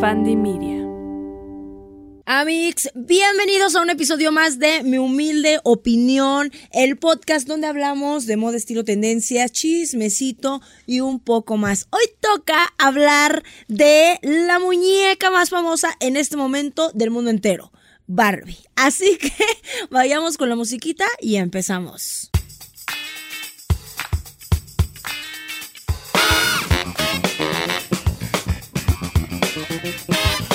Fandy Media. Amix, bienvenidos a un episodio más de Mi Humilde Opinión, el podcast donde hablamos de moda, estilo, tendencia, chismecito y un poco más. Hoy toca hablar de la muñeca más famosa en este momento del mundo entero, Barbie. Así que vayamos con la musiquita y empezamos. thank you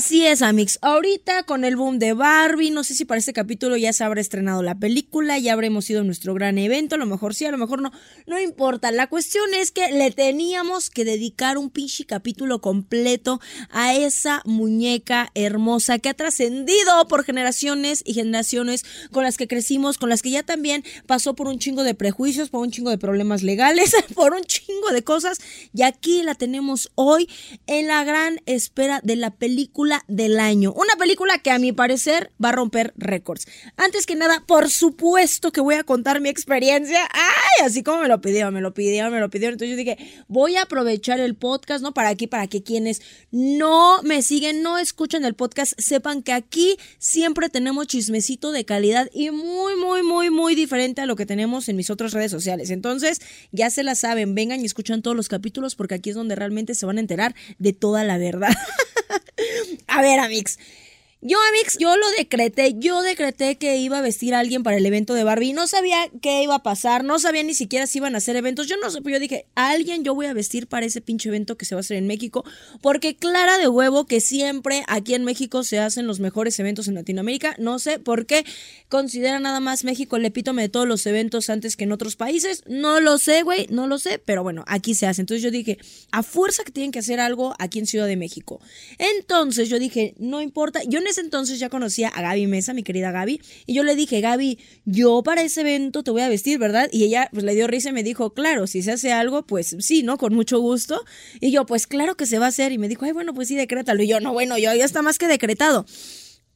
Así es, Amix. Ahorita con el boom de Barbie, no sé si para este capítulo ya se habrá estrenado la película, ya habremos ido a nuestro gran evento, a lo mejor sí, a lo mejor no, no importa. La cuestión es que le teníamos que dedicar un pinche capítulo completo a esa muñeca hermosa que ha trascendido por generaciones y generaciones con las que crecimos, con las que ya también pasó por un chingo de prejuicios, por un chingo de problemas legales, por un chingo de cosas. Y aquí la tenemos hoy en la gran espera de la película del año. Una película que a mi parecer va a romper récords. Antes que nada, por supuesto que voy a contar mi experiencia. Ay, así como me lo pidieron, me lo pidieron, me lo pidieron. Entonces yo dije, voy a aprovechar el podcast, ¿no? Para aquí, para que quienes no me siguen, no escuchan el podcast, sepan que aquí siempre tenemos chismecito de calidad y muy, muy, muy, muy diferente a lo que tenemos en mis otras redes sociales. Entonces, ya se la saben, vengan y escuchan todos los capítulos porque aquí es donde realmente se van a enterar de toda la verdad. A ver, Amix. Yo, Amix, yo lo decreté. Yo decreté que iba a vestir a alguien para el evento de Barbie. No sabía qué iba a pasar. No sabía ni siquiera si iban a hacer eventos. Yo no sé, pero yo dije, a alguien yo voy a vestir para ese pinche evento que se va a hacer en México. Porque clara de huevo que siempre aquí en México se hacen los mejores eventos en Latinoamérica. No sé por qué considera nada más México el epítome de todos los eventos antes que en otros países. No lo sé, güey. No lo sé. Pero bueno, aquí se hace. Entonces yo dije, a fuerza que tienen que hacer algo aquí en Ciudad de México. Entonces yo dije, no importa. Yo entonces ya conocía a Gaby Mesa, mi querida Gaby, y yo le dije, Gaby, yo para ese evento te voy a vestir, ¿verdad? Y ella pues le dio risa y me dijo, claro, si se hace algo, pues sí, ¿no? Con mucho gusto. Y yo, pues claro que se va a hacer. Y me dijo, ay, bueno, pues sí, decrétalo. Y yo, no, bueno, yo ya está más que decretado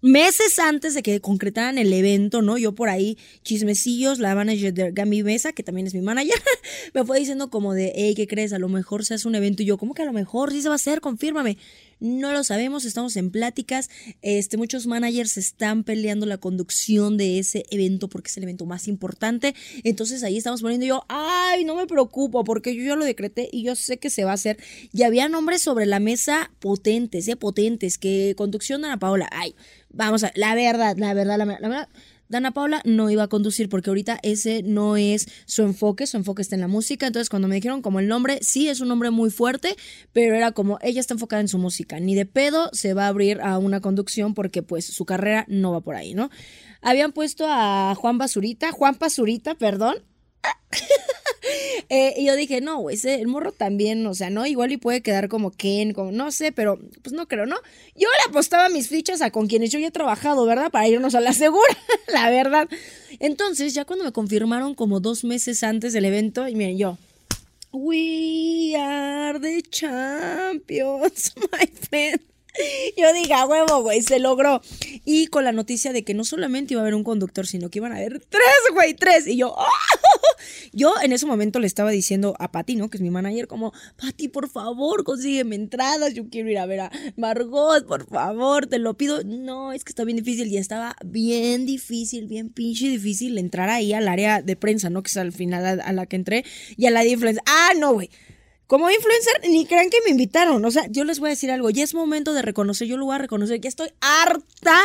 meses antes de que concretaran el evento, ¿no? Yo por ahí, chismecillos, la manager de Gaby Mesa, que también es mi manager, me fue diciendo como de, hey, ¿qué crees? A lo mejor se hace un evento. Y yo, ¿cómo que a lo mejor sí se va a hacer? Confírmame. No lo sabemos, estamos en pláticas. Este, muchos managers están peleando la conducción de ese evento porque es el evento más importante. Entonces ahí estamos poniendo yo, ay, no me preocupo porque yo ya lo decreté y yo sé que se va a hacer. Y había nombres sobre la mesa potentes, ¿eh? Potentes, que conducción Ana Paola. Ay, vamos a, la verdad, la verdad, la, la verdad Dana Paula no iba a conducir porque ahorita ese no es su enfoque, su enfoque está en la música. Entonces, cuando me dijeron como el nombre, sí es un nombre muy fuerte, pero era como ella está enfocada en su música. Ni de pedo se va a abrir a una conducción porque pues su carrera no va por ahí, ¿no? Habían puesto a Juan Basurita, Juan Basurita, perdón. Eh, y yo dije, no, güey, el morro también, o sea, no, igual y puede quedar como Ken, como, no sé, pero pues no creo, ¿no? Yo le apostaba mis fichas a con quienes yo ya he trabajado, ¿verdad? Para irnos a la segura, la verdad. Entonces, ya cuando me confirmaron como dos meses antes del evento, y miren, yo, We are the champions, my friend. Yo diga, huevo, güey, se logró. Y con la noticia de que no solamente iba a haber un conductor, sino que iban a haber tres, güey, tres. Y yo, ¡oh! Yo en ese momento le estaba diciendo a Pati, ¿no? Que es mi manager, como, Pati, por favor, consígueme entradas. Yo quiero ir a ver a Margot, por favor, te lo pido. No, es que está bien difícil. Y estaba bien difícil, bien pinche difícil entrar ahí al área de prensa, ¿no? Que es al final a, la que entré. Y a la de influencer. Ah, no, güey. Como influencer, ni crean que me invitaron. O sea, yo les voy a decir algo. Ya es momento de reconocer. Yo lo voy a reconocer. Ya estoy harta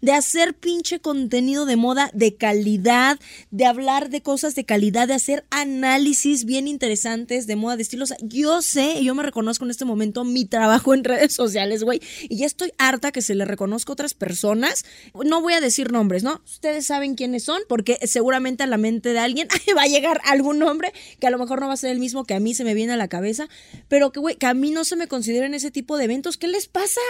de hacer pinche contenido de moda de calidad, de hablar de cosas de calidad, de hacer análisis bien interesantes de moda de estilo. O sea, yo sé, yo me reconozco en este momento mi trabajo en redes sociales, güey. Y ya estoy harta que se le reconozca a otras personas. No voy a decir nombres, ¿no? Ustedes saben quiénes son, porque seguramente a la mente de alguien va a llegar algún nombre que a lo mejor no va a ser el mismo que a mí se me viene a la cabeza pero que, güey, que a mí no se me consideren ese tipo de eventos. ¿Qué les pasa?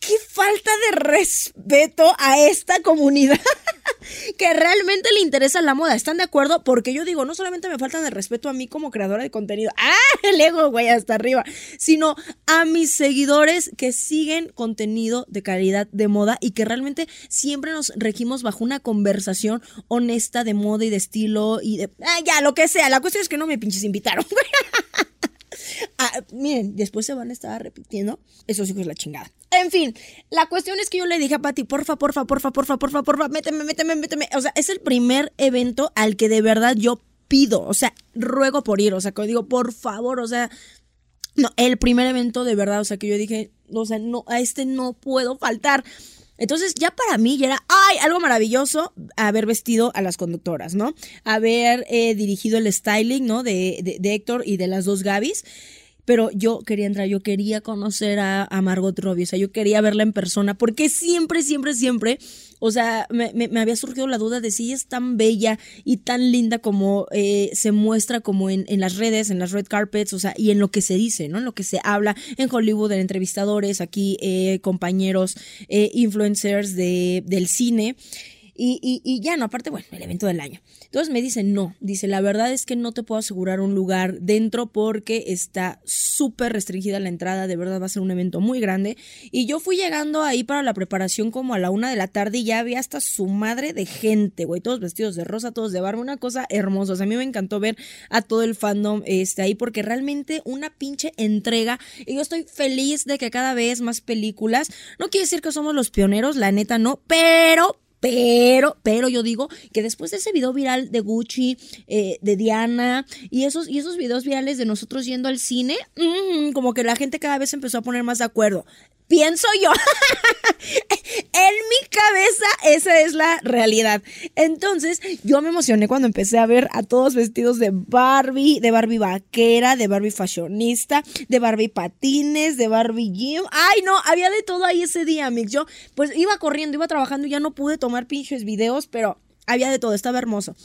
¿Qué falta de respeto a esta comunidad? que realmente le interesa la moda. ¿Están de acuerdo? Porque yo digo, no solamente me falta de respeto a mí como creadora de contenido, ¡ah! El ego, güey, hasta arriba, sino a mis seguidores que siguen contenido de calidad de moda y que realmente siempre nos regimos bajo una conversación honesta de moda y de estilo y de. ¡Ah, ya, lo que sea! La cuestión es que no me pinches invitaron, ah, miren, después se van a estar repitiendo esos hijos la chingada. En fin, la cuestión es que yo le dije a Pati, porfa, porfa, porfa, porfa, porfa, porfa, méteme, méteme, méteme. O sea, es el primer evento al que de verdad yo pido, o sea, ruego por ir, o sea, que digo, por favor, o sea, no, el primer evento de verdad, o sea, que yo dije, o sea, no, a este no puedo faltar. Entonces ya para mí ya era, ay, algo maravilloso haber vestido a las conductoras, ¿no? Haber eh, dirigido el styling, ¿no? De, de, de Héctor y de las dos Gabis pero yo quería entrar, yo quería conocer a, Margot Robbie, o sea, yo quería verla en persona, porque siempre, siempre, siempre, o sea, me, me, había surgido la duda de si es tan bella y tan linda como eh, se muestra como en, en, las redes, en las red carpets, o sea, y en lo que se dice, ¿no? En lo que se habla en Hollywood, en entrevistadores, aquí eh, compañeros, eh, influencers de, del cine. Y, y, y, ya no, aparte, bueno, el evento del año. Entonces me dicen, no, dice, la verdad es que no te puedo asegurar un lugar dentro porque está súper restringida la entrada, de verdad va a ser un evento muy grande. Y yo fui llegando ahí para la preparación como a la una de la tarde y ya había hasta su madre de gente, güey, todos vestidos de rosa, todos de barba, una cosa hermosa. O sea, a mí me encantó ver a todo el fandom este, ahí porque realmente una pinche entrega. Y yo estoy feliz de que cada vez más películas, no quiere decir que somos los pioneros, la neta no, pero, pero, pero yo digo que después de ese video viral de Gucci, eh, de Diana, y esos, y esos videos virales de nosotros yendo al cine, mm, como que la gente cada vez empezó a poner más de acuerdo pienso yo. en mi cabeza esa es la realidad. Entonces yo me emocioné cuando empecé a ver a todos vestidos de Barbie, de Barbie vaquera, de Barbie fashionista, de Barbie patines, de Barbie gym. Ay no, había de todo ahí ese día, mix. Yo pues iba corriendo, iba trabajando y ya no pude tomar pinches videos, pero había de todo, estaba hermoso.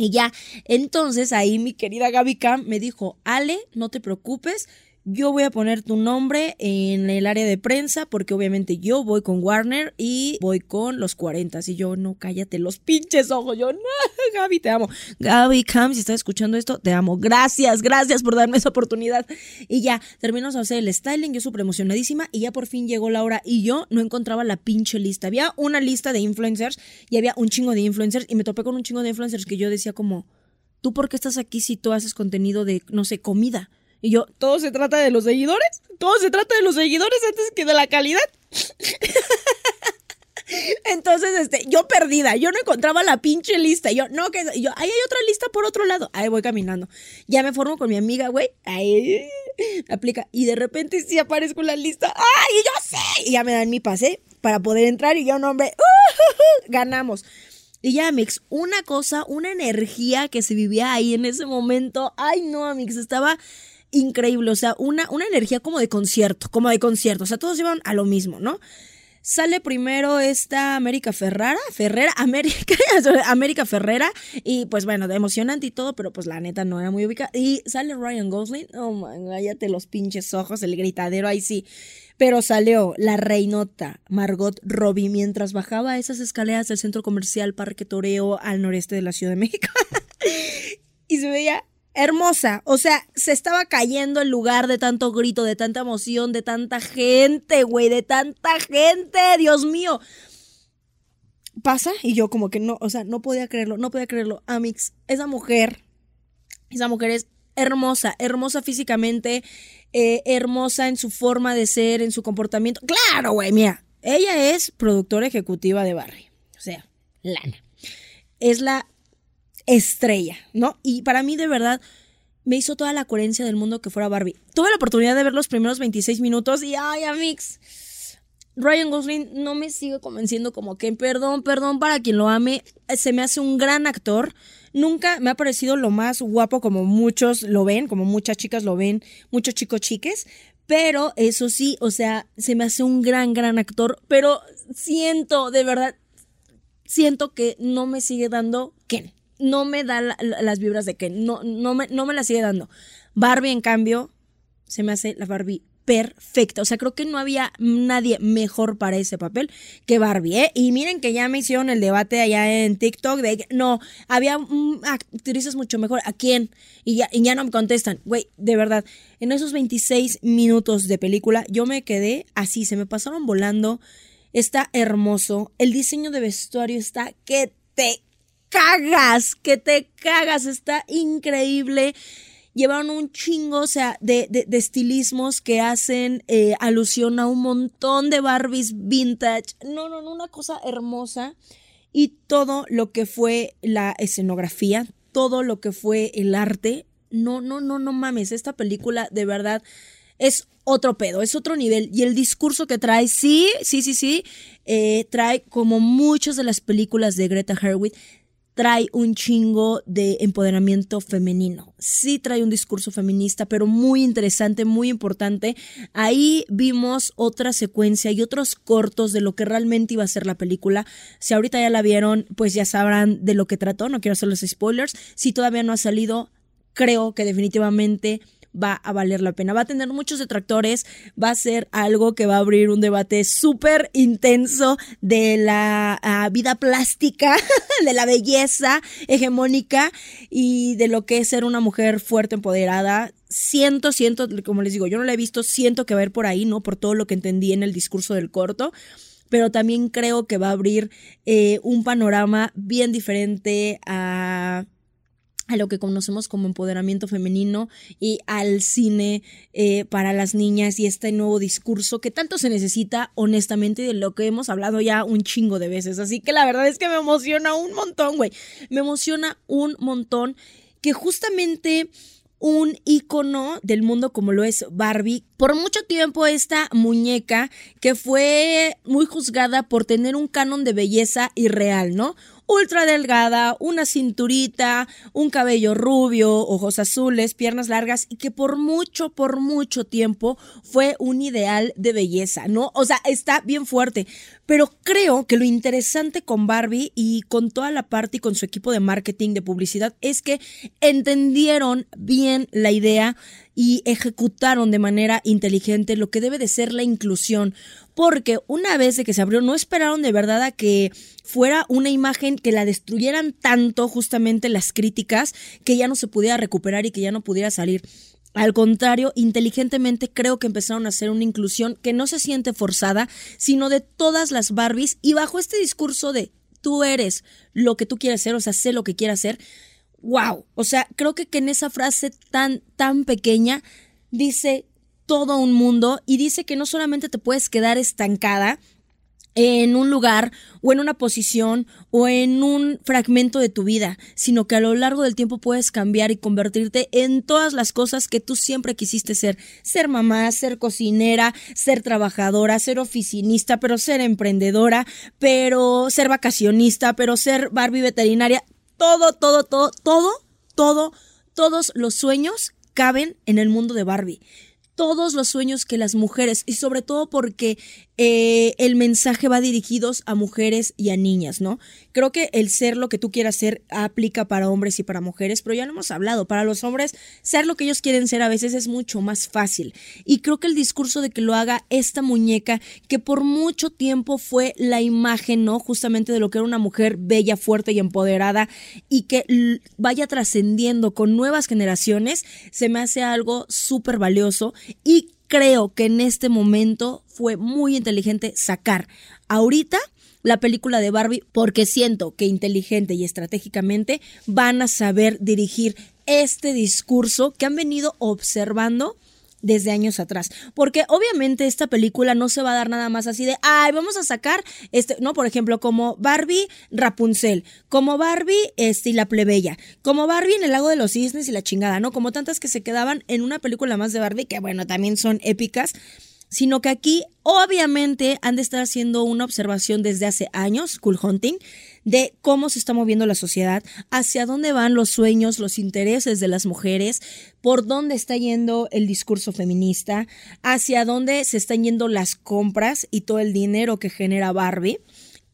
Y ya, entonces ahí mi querida Gaby Cam me dijo, Ale, no te preocupes, yo voy a poner tu nombre en el área de prensa porque obviamente yo voy con Warner y voy con los 40. Y yo, no, cállate los pinches ojos. Yo, no, Gaby, te amo. Gaby Cam, si estás escuchando esto, te amo. Gracias, gracias por darme esa oportunidad. Y ya, terminamos a hacer el styling, yo súper emocionadísima y ya por fin llegó la hora y yo no encontraba la pinche lista. Había una lista de influencers y había un chingo de influencers y me topé con un chingo de influencers que yo decía como, ¿tú por qué estás aquí si tú haces contenido de, no sé, comida? Y yo, ¿todo se trata de los seguidores? ¿Todo se trata de los seguidores antes que de la calidad? Entonces, este, yo perdida, yo no encontraba la pinche lista. Yo, no, que yo, ahí hay otra lista por otro lado. Ahí voy caminando. Ya me formo con mi amiga, güey. Ahí aplica. Y de repente sí aparezco en la lista. ¡Ay, yo sé! Y ya me dan mi pase para poder entrar. Y yo, no, hombre, ganamos. Y ya, Amix, una cosa, una energía que se vivía ahí en ese momento. Ay, no, Amix, estaba increíble, o sea, una, una energía como de concierto, como de concierto, o sea, todos iban a lo mismo, ¿no? Sale primero esta América Ferrara, Ferrera, América, América Ferrera, y pues bueno, de emocionante y todo, pero pues la neta no era muy ubicada. Y sale Ryan Gosling, oh man, cállate los pinches ojos, el gritadero ahí sí. Pero salió la reinota Margot Robbie mientras bajaba esas escaleras del centro comercial Parque Toreo al noreste de la Ciudad de México. y se veía hermosa. O sea, se estaba cayendo el lugar de tanto grito, de tanta emoción, de tanta gente, güey, de tanta gente, Dios mío. Pasa y yo como que no, o sea, no podía creerlo, no podía creerlo. Amix, esa mujer, esa mujer es hermosa, hermosa físicamente, eh, hermosa en su forma de ser, en su comportamiento. Claro, güey, mira, ella es productora ejecutiva de Barry, o sea, lana. Es la estrella, ¿no? Y para mí de verdad me hizo toda la coherencia del mundo que fuera Barbie. Tuve la oportunidad de ver los primeros 26 minutos y ay, Amix. Ryan Gosling no me sigue convenciendo como que, perdón, perdón para quien lo ame, se me hace un gran actor. Nunca me ha parecido lo más guapo como muchos lo ven, como muchas chicas lo ven, muchos chicos chiques, pero eso sí, o sea, se me hace un gran, gran actor, pero siento, de verdad, siento que no me sigue dando Ken no me da las vibras de que no, no, me, no me la sigue dando. Barbie, en cambio, se me hace la Barbie perfecta. O sea, creo que no había nadie mejor para ese papel que Barbie, ¿eh? Y miren que ya me hicieron el debate allá en TikTok de no, había actrices mucho mejor. ¿A quién? Y ya, y ya no me contestan. Güey, de verdad, en esos 26 minutos de película yo me quedé así, se me pasaron volando. Está hermoso. El diseño de vestuario está que te cagas, que te cagas. Está increíble llevaron un chingo, o sea, de, estilismos que hacen eh, alusión a un montón de Barbies vintage. No, no, no, una cosa hermosa. Y todo lo que fue la escenografía, todo lo que fue el arte. No, no, no, no mames. Esta película de verdad es otro pedo, es otro nivel. Y el discurso que trae, sí, sí, sí, sí, eh, trae como muchas de las películas de Greta Gerwig, trae un chingo de empoderamiento femenino. Sí trae un discurso feminista, pero muy interesante, muy importante. Ahí vimos otra secuencia y otros cortos de lo que realmente iba a ser la película. Si ahorita ya la vieron, pues ya sabrán de lo que trató. No quiero hacerles spoilers. Si todavía no ha salido, creo que definitivamente va a valer la pena. Va a tener muchos detractores, va a ser algo que va a abrir un debate súper intenso de la ah, vida plástica, de la belleza hegemónica y de lo que es ser una mujer fuerte, empoderada. Siento, siento, como les digo, yo no la he visto, siento que va a ir por ahí, ¿no? Por todo lo que entendí en el discurso del corto pero también creo que va a abrir eh, un panorama bien diferente a a lo que conocemos como empoderamiento femenino y al cine eh, para las niñas y este nuevo discurso que tanto se necesita honestamente de lo que hemos hablado ya un chingo de veces. Así que la verdad es que me emociona un montón, güey. Me emociona un montón que justamente un icono del mundo como lo es Barbie. Por mucho tiempo esta muñeca que fue muy juzgada por tener un canon de belleza irreal, ¿no? Ultra delgada, una cinturita, un cabello rubio, ojos azules, piernas largas y que por mucho, por mucho tiempo fue un ideal de belleza, ¿no? O sea, está bien fuerte. Pero creo que lo interesante con Barbie y con toda la parte y con su equipo de marketing, de publicidad, es que entendieron bien la idea y ejecutaron de manera inteligente lo que debe de ser la inclusión. Porque una vez de que se abrió, no esperaron de verdad a que fuera una imagen que la destruyeran tanto justamente las críticas que ya no se pudiera recuperar y que ya no pudiera salir. Al contrario, inteligentemente creo que empezaron a hacer una inclusión que no se siente forzada, sino de todas las Barbies y bajo este discurso de tú eres lo que tú quieres ser, o sea, sé lo que quieras ser, wow. O sea, creo que, que en esa frase tan, tan pequeña dice todo un mundo y dice que no solamente te puedes quedar estancada en un lugar o en una posición o en un fragmento de tu vida, sino que a lo largo del tiempo puedes cambiar y convertirte en todas las cosas que tú siempre quisiste ser. Ser mamá, ser cocinera, ser trabajadora, ser oficinista, pero ser emprendedora, pero ser vacacionista, pero ser Barbie veterinaria todo, todo, todo, todo, todo, todos los sueños caben en el mundo de Barbie. Todos los sueños que las mujeres, y sobre todo porque eh, el mensaje va dirigidos a mujeres y a niñas, ¿no? Creo que el ser lo que tú quieras ser aplica para hombres y para mujeres, pero ya lo hemos hablado, para los hombres ser lo que ellos quieren ser a veces es mucho más fácil. Y creo que el discurso de que lo haga esta muñeca, que por mucho tiempo fue la imagen, ¿no? Justamente de lo que era una mujer bella, fuerte y empoderada, y que vaya trascendiendo con nuevas generaciones, se me hace algo súper valioso y creo que en este momento fue muy inteligente sacar ahorita la película de Barbie porque siento que inteligente y estratégicamente van a saber dirigir este discurso que han venido observando desde años atrás. Porque obviamente esta película no se va a dar nada más así de, ay, vamos a sacar, este, no, por ejemplo, como Barbie Rapunzel, como Barbie este, y la plebeya, como Barbie en el lago de los cisnes y la chingada, ¿no? Como tantas que se quedaban en una película más de Barbie, que bueno, también son épicas sino que aquí obviamente han de estar haciendo una observación desde hace años, Cool Hunting, de cómo se está moviendo la sociedad, hacia dónde van los sueños, los intereses de las mujeres, por dónde está yendo el discurso feminista, hacia dónde se están yendo las compras y todo el dinero que genera Barbie.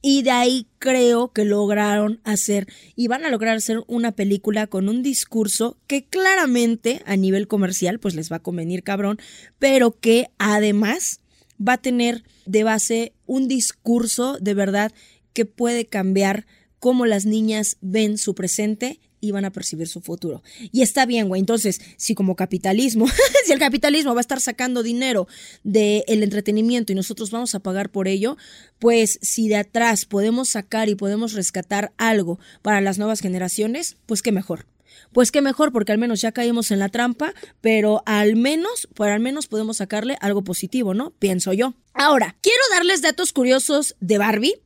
Y de ahí creo que lograron hacer y van a lograr hacer una película con un discurso que claramente a nivel comercial pues les va a convenir cabrón, pero que además va a tener de base un discurso de verdad que puede cambiar cómo las niñas ven su presente y van a percibir su futuro. Y está bien, güey. Entonces, si como capitalismo, si el capitalismo va a estar sacando dinero del entretenimiento y nosotros vamos a pagar por ello, pues si de atrás podemos sacar y podemos rescatar algo para las nuevas generaciones, pues qué mejor. Pues qué mejor, porque al menos ya caímos en la trampa, pero al menos, por al menos podemos sacarle algo positivo, ¿no? Pienso yo. Ahora, quiero darles datos curiosos de Barbie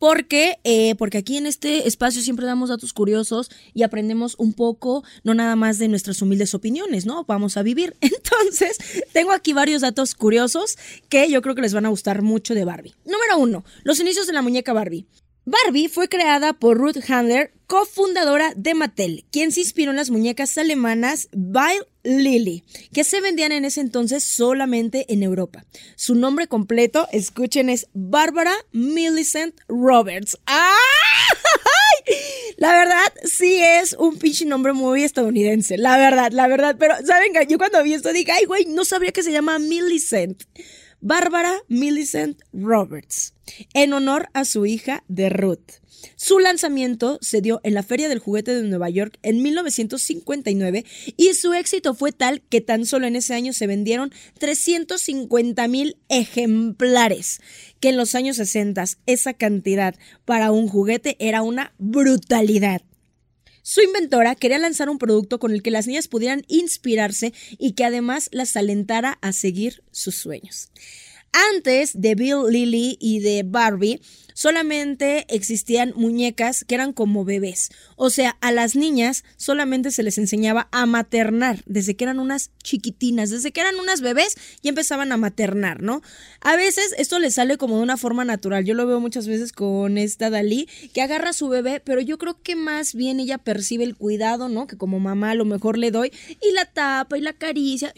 porque, eh, porque aquí en este espacio siempre damos datos curiosos y aprendemos un poco, no nada más de nuestras humildes opiniones, ¿no? Vamos a vivir. Entonces, tengo aquí varios datos curiosos que yo creo que les van a gustar mucho de Barbie. Número uno, los inicios de la muñeca Barbie. Barbie fue creada por Ruth Handler, cofundadora de Mattel, quien se inspiró en las muñecas alemanas Bile Lily, que se vendían en ese entonces solamente en Europa. Su nombre completo, escuchen, es Barbara Millicent Roberts. ¡Ah! La verdad, sí es un pinche nombre muy estadounidense, la verdad, la verdad. Pero, ¿saben? Yo cuando vi esto dije, ay, güey, no sabría que se llama Millicent. Bárbara Millicent Roberts, en honor a su hija de Ruth. Su lanzamiento se dio en la Feria del Juguete de Nueva York en 1959 y su éxito fue tal que tan solo en ese año se vendieron 350 mil ejemplares, que en los años 60 esa cantidad para un juguete era una brutalidad. Su inventora quería lanzar un producto con el que las niñas pudieran inspirarse y que además las alentara a seguir sus sueños. Antes de Bill Lilly y de Barbie, solamente existían muñecas que eran como bebés. O sea, a las niñas solamente se les enseñaba a maternar desde que eran unas chiquitinas, desde que eran unas bebés y empezaban a maternar, ¿no? A veces esto les sale como de una forma natural. Yo lo veo muchas veces con esta Dalí que agarra a su bebé, pero yo creo que más bien ella percibe el cuidado, ¿no? Que como mamá a lo mejor le doy y la tapa y la acaricia.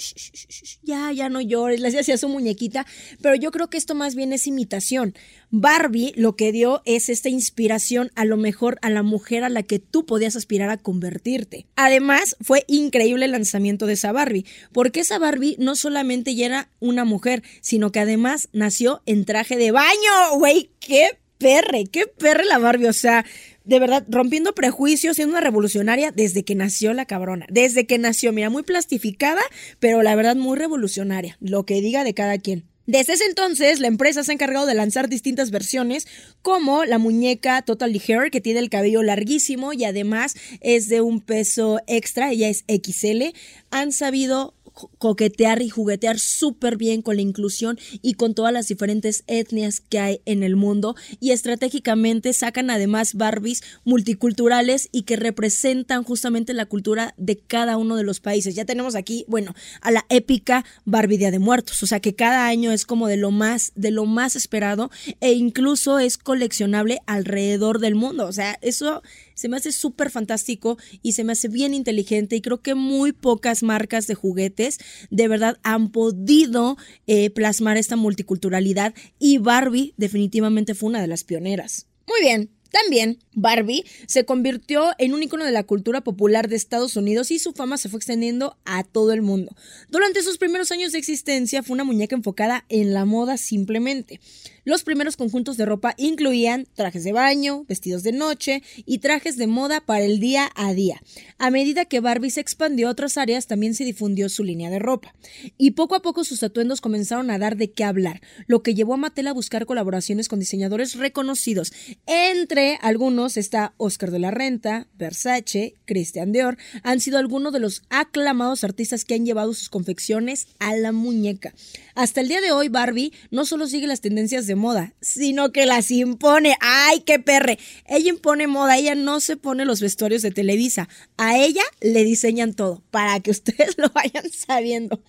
ya, ya no llores, le hacía su muñequita, pero yo creo que esto más bien es imitación. Barbie lo que dio es esta inspiración a lo mejor a la mujer a la que tú podías aspirar a convertirte. Además, fue increíble el lanzamiento de esa Barbie, porque esa Barbie no solamente ya era una mujer, sino que además nació en traje de baño. Güey, qué perre, qué perre la Barbie, o sea, de verdad, rompiendo prejuicios, siendo una revolucionaria desde que nació la cabrona. Desde que nació, mira, muy plastificada, pero la verdad muy revolucionaria. Lo que diga de cada quien. Desde ese entonces, la empresa se ha encargado de lanzar distintas versiones, como la muñeca Totally Hair, que tiene el cabello larguísimo y además es de un peso extra, ella es XL. Han sabido coquetear y juguetear súper bien con la inclusión y con todas las diferentes etnias que hay en el mundo. Y estratégicamente sacan además Barbies multiculturales y que representan justamente la cultura de cada uno de los países. Ya tenemos aquí, bueno, a la épica Barbie Día de Muertos, o sea que cada año es como de lo más de lo más esperado e incluso es coleccionable alrededor del mundo, o sea, eso se me hace súper fantástico y se me hace bien inteligente y creo que muy pocas marcas de juguetes de verdad han podido eh, plasmar esta multiculturalidad y Barbie definitivamente fue una de las pioneras. Muy bien, también, Barbie se convirtió en un icono de la cultura popular de Estados Unidos y su fama se fue extendiendo a todo el mundo. Durante sus primeros años de existencia fue una muñeca enfocada en la moda simplemente. Los primeros conjuntos de ropa incluían trajes de baño, vestidos de noche y trajes de moda para el día a día. A medida que Barbie se expandió a otras áreas, también se difundió su línea de ropa. Y poco a poco sus atuendos comenzaron a dar de qué hablar, lo que llevó a Mattel a buscar colaboraciones con diseñadores reconocidos. Entre algunos está Oscar de la Renta, Versace, Christian Dior, han sido algunos de los aclamados artistas que han llevado sus confecciones a la muñeca. Hasta el día de hoy, Barbie no solo sigue las tendencias de moda, sino que las impone. ¡Ay, qué perre! Ella impone moda, ella no se pone los vestuarios de Televisa. A ella le diseñan todo, para que ustedes lo vayan sabiendo.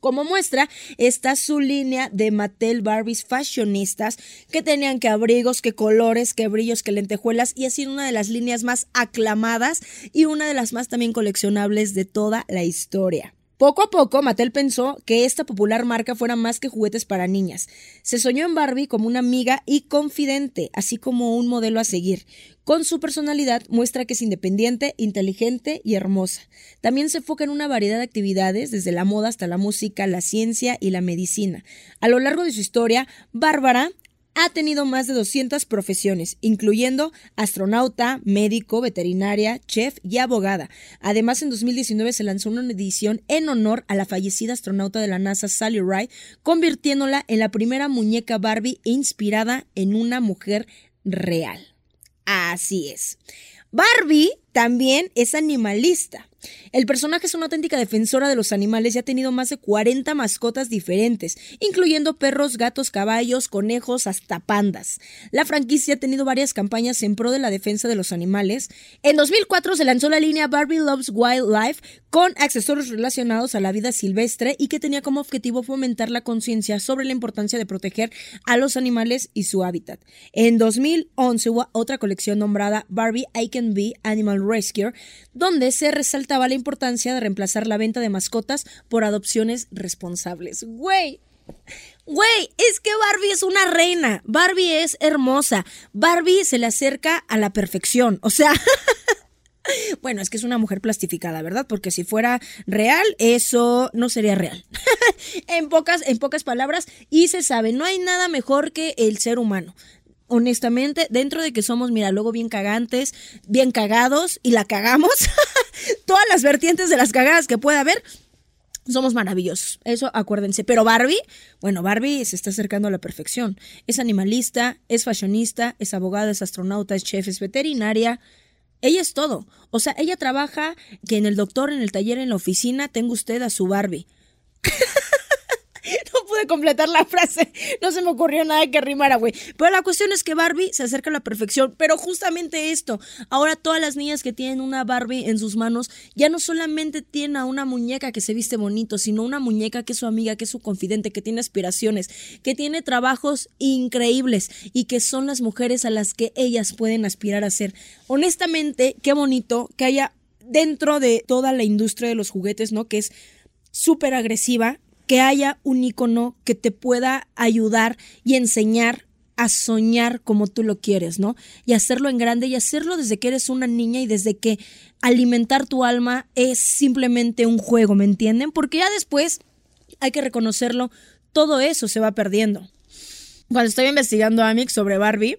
Como muestra, está su línea de Mattel Barbies fashionistas, que tenían que abrigos, que colores, que brillos, que y ha sido una de las líneas más aclamadas y una de las más también coleccionables de toda la historia. Poco a poco, Mattel pensó que esta popular marca fuera más que juguetes para niñas. Se soñó en Barbie como una amiga y confidente, así como un modelo a seguir. Con su personalidad muestra que es independiente, inteligente y hermosa. También se enfoca en una variedad de actividades, desde la moda hasta la música, la ciencia y la medicina. A lo largo de su historia, Bárbara ha tenido más de 200 profesiones, incluyendo astronauta, médico, veterinaria, chef y abogada. Además, en 2019 se lanzó una edición en honor a la fallecida astronauta de la NASA Sally Ride, convirtiéndola en la primera muñeca Barbie inspirada en una mujer real. Así es. Barbie también es animalista. El personaje es una auténtica defensora de los animales y ha tenido más de 40 mascotas diferentes, incluyendo perros, gatos, caballos, conejos, hasta pandas. La franquicia ha tenido varias campañas en pro de la defensa de los animales. En 2004 se lanzó la línea Barbie Loves Wildlife con accesorios relacionados a la vida silvestre y que tenía como objetivo fomentar la conciencia sobre la importancia de proteger a los animales y su hábitat. En 2011 hubo otra colección nombrada Barbie I Can Be Animal Rescue, donde se resalta la importancia de reemplazar la venta de mascotas por adopciones responsables. Güey. Güey, es que Barbie es una reina. Barbie es hermosa. Barbie se le acerca a la perfección. O sea, bueno, es que es una mujer plastificada, ¿verdad? Porque si fuera real, eso no sería real. en, pocas, en pocas palabras, y se sabe, no hay nada mejor que el ser humano honestamente, dentro de que somos, mira, luego bien cagantes, bien cagados y la cagamos, todas las vertientes de las cagadas que pueda haber, somos maravillosos, eso acuérdense. Pero Barbie, bueno, Barbie se está acercando a la perfección. Es animalista, es fashionista, es abogada, es astronauta, es chef, es veterinaria. Ella es todo. O sea, ella trabaja que en el doctor, en el taller, en la oficina, tenga usted a su Barbie. Completar la frase. No se me ocurrió nada que rimara, güey. Pero la cuestión es que Barbie se acerca a la perfección. Pero justamente esto. Ahora todas las niñas que tienen una Barbie en sus manos ya no solamente tienen a una muñeca que se viste bonito, sino una muñeca que es su amiga, que es su confidente, que tiene aspiraciones, que tiene trabajos increíbles y que son las mujeres a las que ellas pueden aspirar a ser. Honestamente, qué bonito que haya dentro de toda la industria de los juguetes, ¿no? Que es súper agresiva que haya un icono que te pueda ayudar y enseñar a soñar como tú lo quieres, ¿no? Y hacerlo en grande y hacerlo desde que eres una niña y desde que alimentar tu alma es simplemente un juego, ¿me entienden? Porque ya después, hay que reconocerlo, todo eso se va perdiendo. Cuando estoy investigando a Mix sobre Barbie,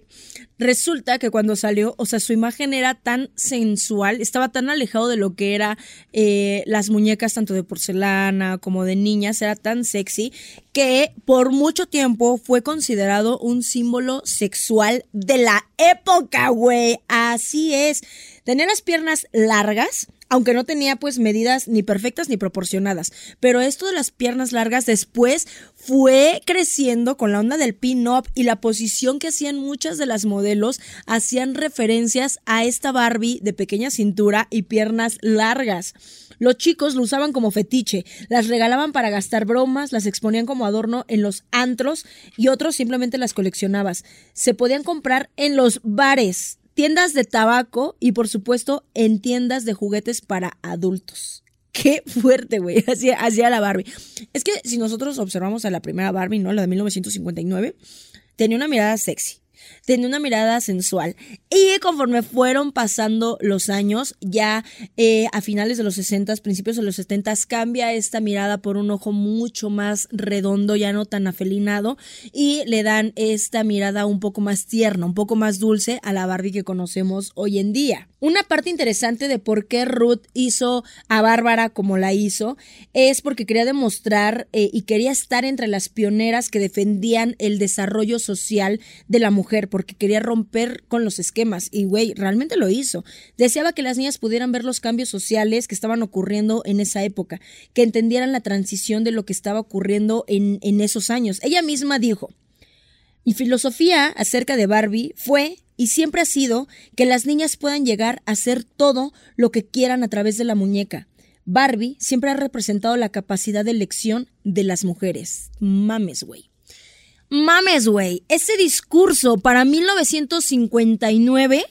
Resulta que cuando salió, o sea, su imagen era tan sensual, estaba tan alejado de lo que era eh, las muñecas tanto de porcelana como de niñas, era tan sexy que por mucho tiempo fue considerado un símbolo sexual de la época, güey. Así es. Tenía las piernas largas, aunque no tenía pues medidas ni perfectas ni proporcionadas. Pero esto de las piernas largas después fue creciendo con la onda del pin-up y la posición que hacían muchas de las modelos hacían referencias a esta Barbie de pequeña cintura y piernas largas. Los chicos lo usaban como fetiche, las regalaban para gastar bromas, las exponían como adorno en los antros y otros simplemente las coleccionabas. Se podían comprar en los bares tiendas de tabaco y por supuesto en tiendas de juguetes para adultos. Qué fuerte, güey, hacía, la Barbie. Es que si nosotros observamos a la primera Barbie, ¿no? La de 1959, tenía una mirada sexy tenía una mirada sensual. Y conforme fueron pasando los años, ya eh, a finales de los 60, principios de los 70, cambia esta mirada por un ojo mucho más redondo, ya no tan afelinado, y le dan esta mirada un poco más tierna, un poco más dulce a la Barbie que conocemos hoy en día. Una parte interesante de por qué Ruth hizo a Bárbara como la hizo es porque quería demostrar eh, y quería estar entre las pioneras que defendían el desarrollo social de la mujer, porque quería romper con los esquemas y, güey, realmente lo hizo. Deseaba que las niñas pudieran ver los cambios sociales que estaban ocurriendo en esa época, que entendieran la transición de lo que estaba ocurriendo en, en esos años. Ella misma dijo, mi filosofía acerca de Barbie fue y siempre ha sido que las niñas puedan llegar a hacer todo lo que quieran a través de la muñeca. Barbie siempre ha representado la capacidad de elección de las mujeres. Mames, güey. Mames, güey. Ese discurso para 1959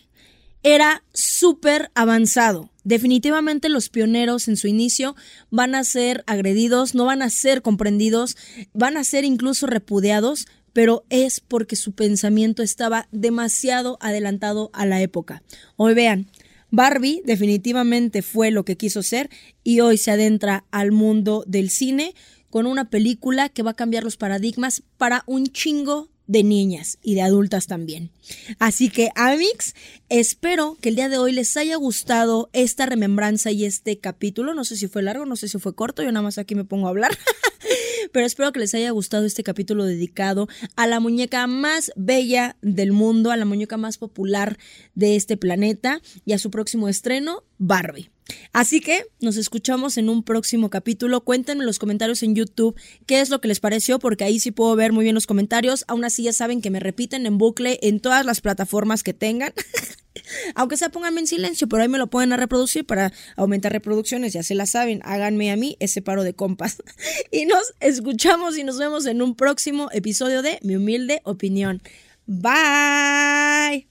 era súper avanzado. Definitivamente los pioneros en su inicio van a ser agredidos, no van a ser comprendidos, van a ser incluso repudiados, pero es porque su pensamiento estaba demasiado adelantado a la época. Hoy vean, Barbie definitivamente fue lo que quiso ser y hoy se adentra al mundo del cine con una película que va a cambiar los paradigmas para un chingo de niñas y de adultas también. Así que, Amix, espero que el día de hoy les haya gustado esta remembranza y este capítulo. No sé si fue largo, no sé si fue corto, yo nada más aquí me pongo a hablar. Pero espero que les haya gustado este capítulo dedicado a la muñeca más bella del mundo, a la muñeca más popular de este planeta y a su próximo estreno, Barbie. Así que nos escuchamos en un próximo capítulo. Cuéntenme en los comentarios en YouTube qué es lo que les pareció, porque ahí sí puedo ver muy bien los comentarios. Aún así ya saben que me repiten en bucle en todas las plataformas que tengan. Aunque sea pónganme en silencio, pero ahí me lo pueden reproducir para aumentar reproducciones, ya se la saben, háganme a mí ese paro de compas. Y nos escuchamos y nos vemos en un próximo episodio de Mi humilde opinión. Bye.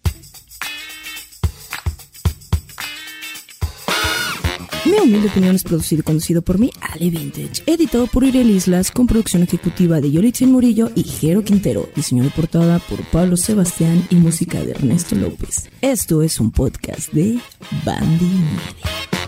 Mi humilde opinión es producido y conducido por mí, Ale Vintage, editado por Iriel Islas, con producción ejecutiva de Yolitzin Murillo y Jero Quintero, diseño de portada por Pablo Sebastián y música de Ernesto López. Esto es un podcast de Bandy Media.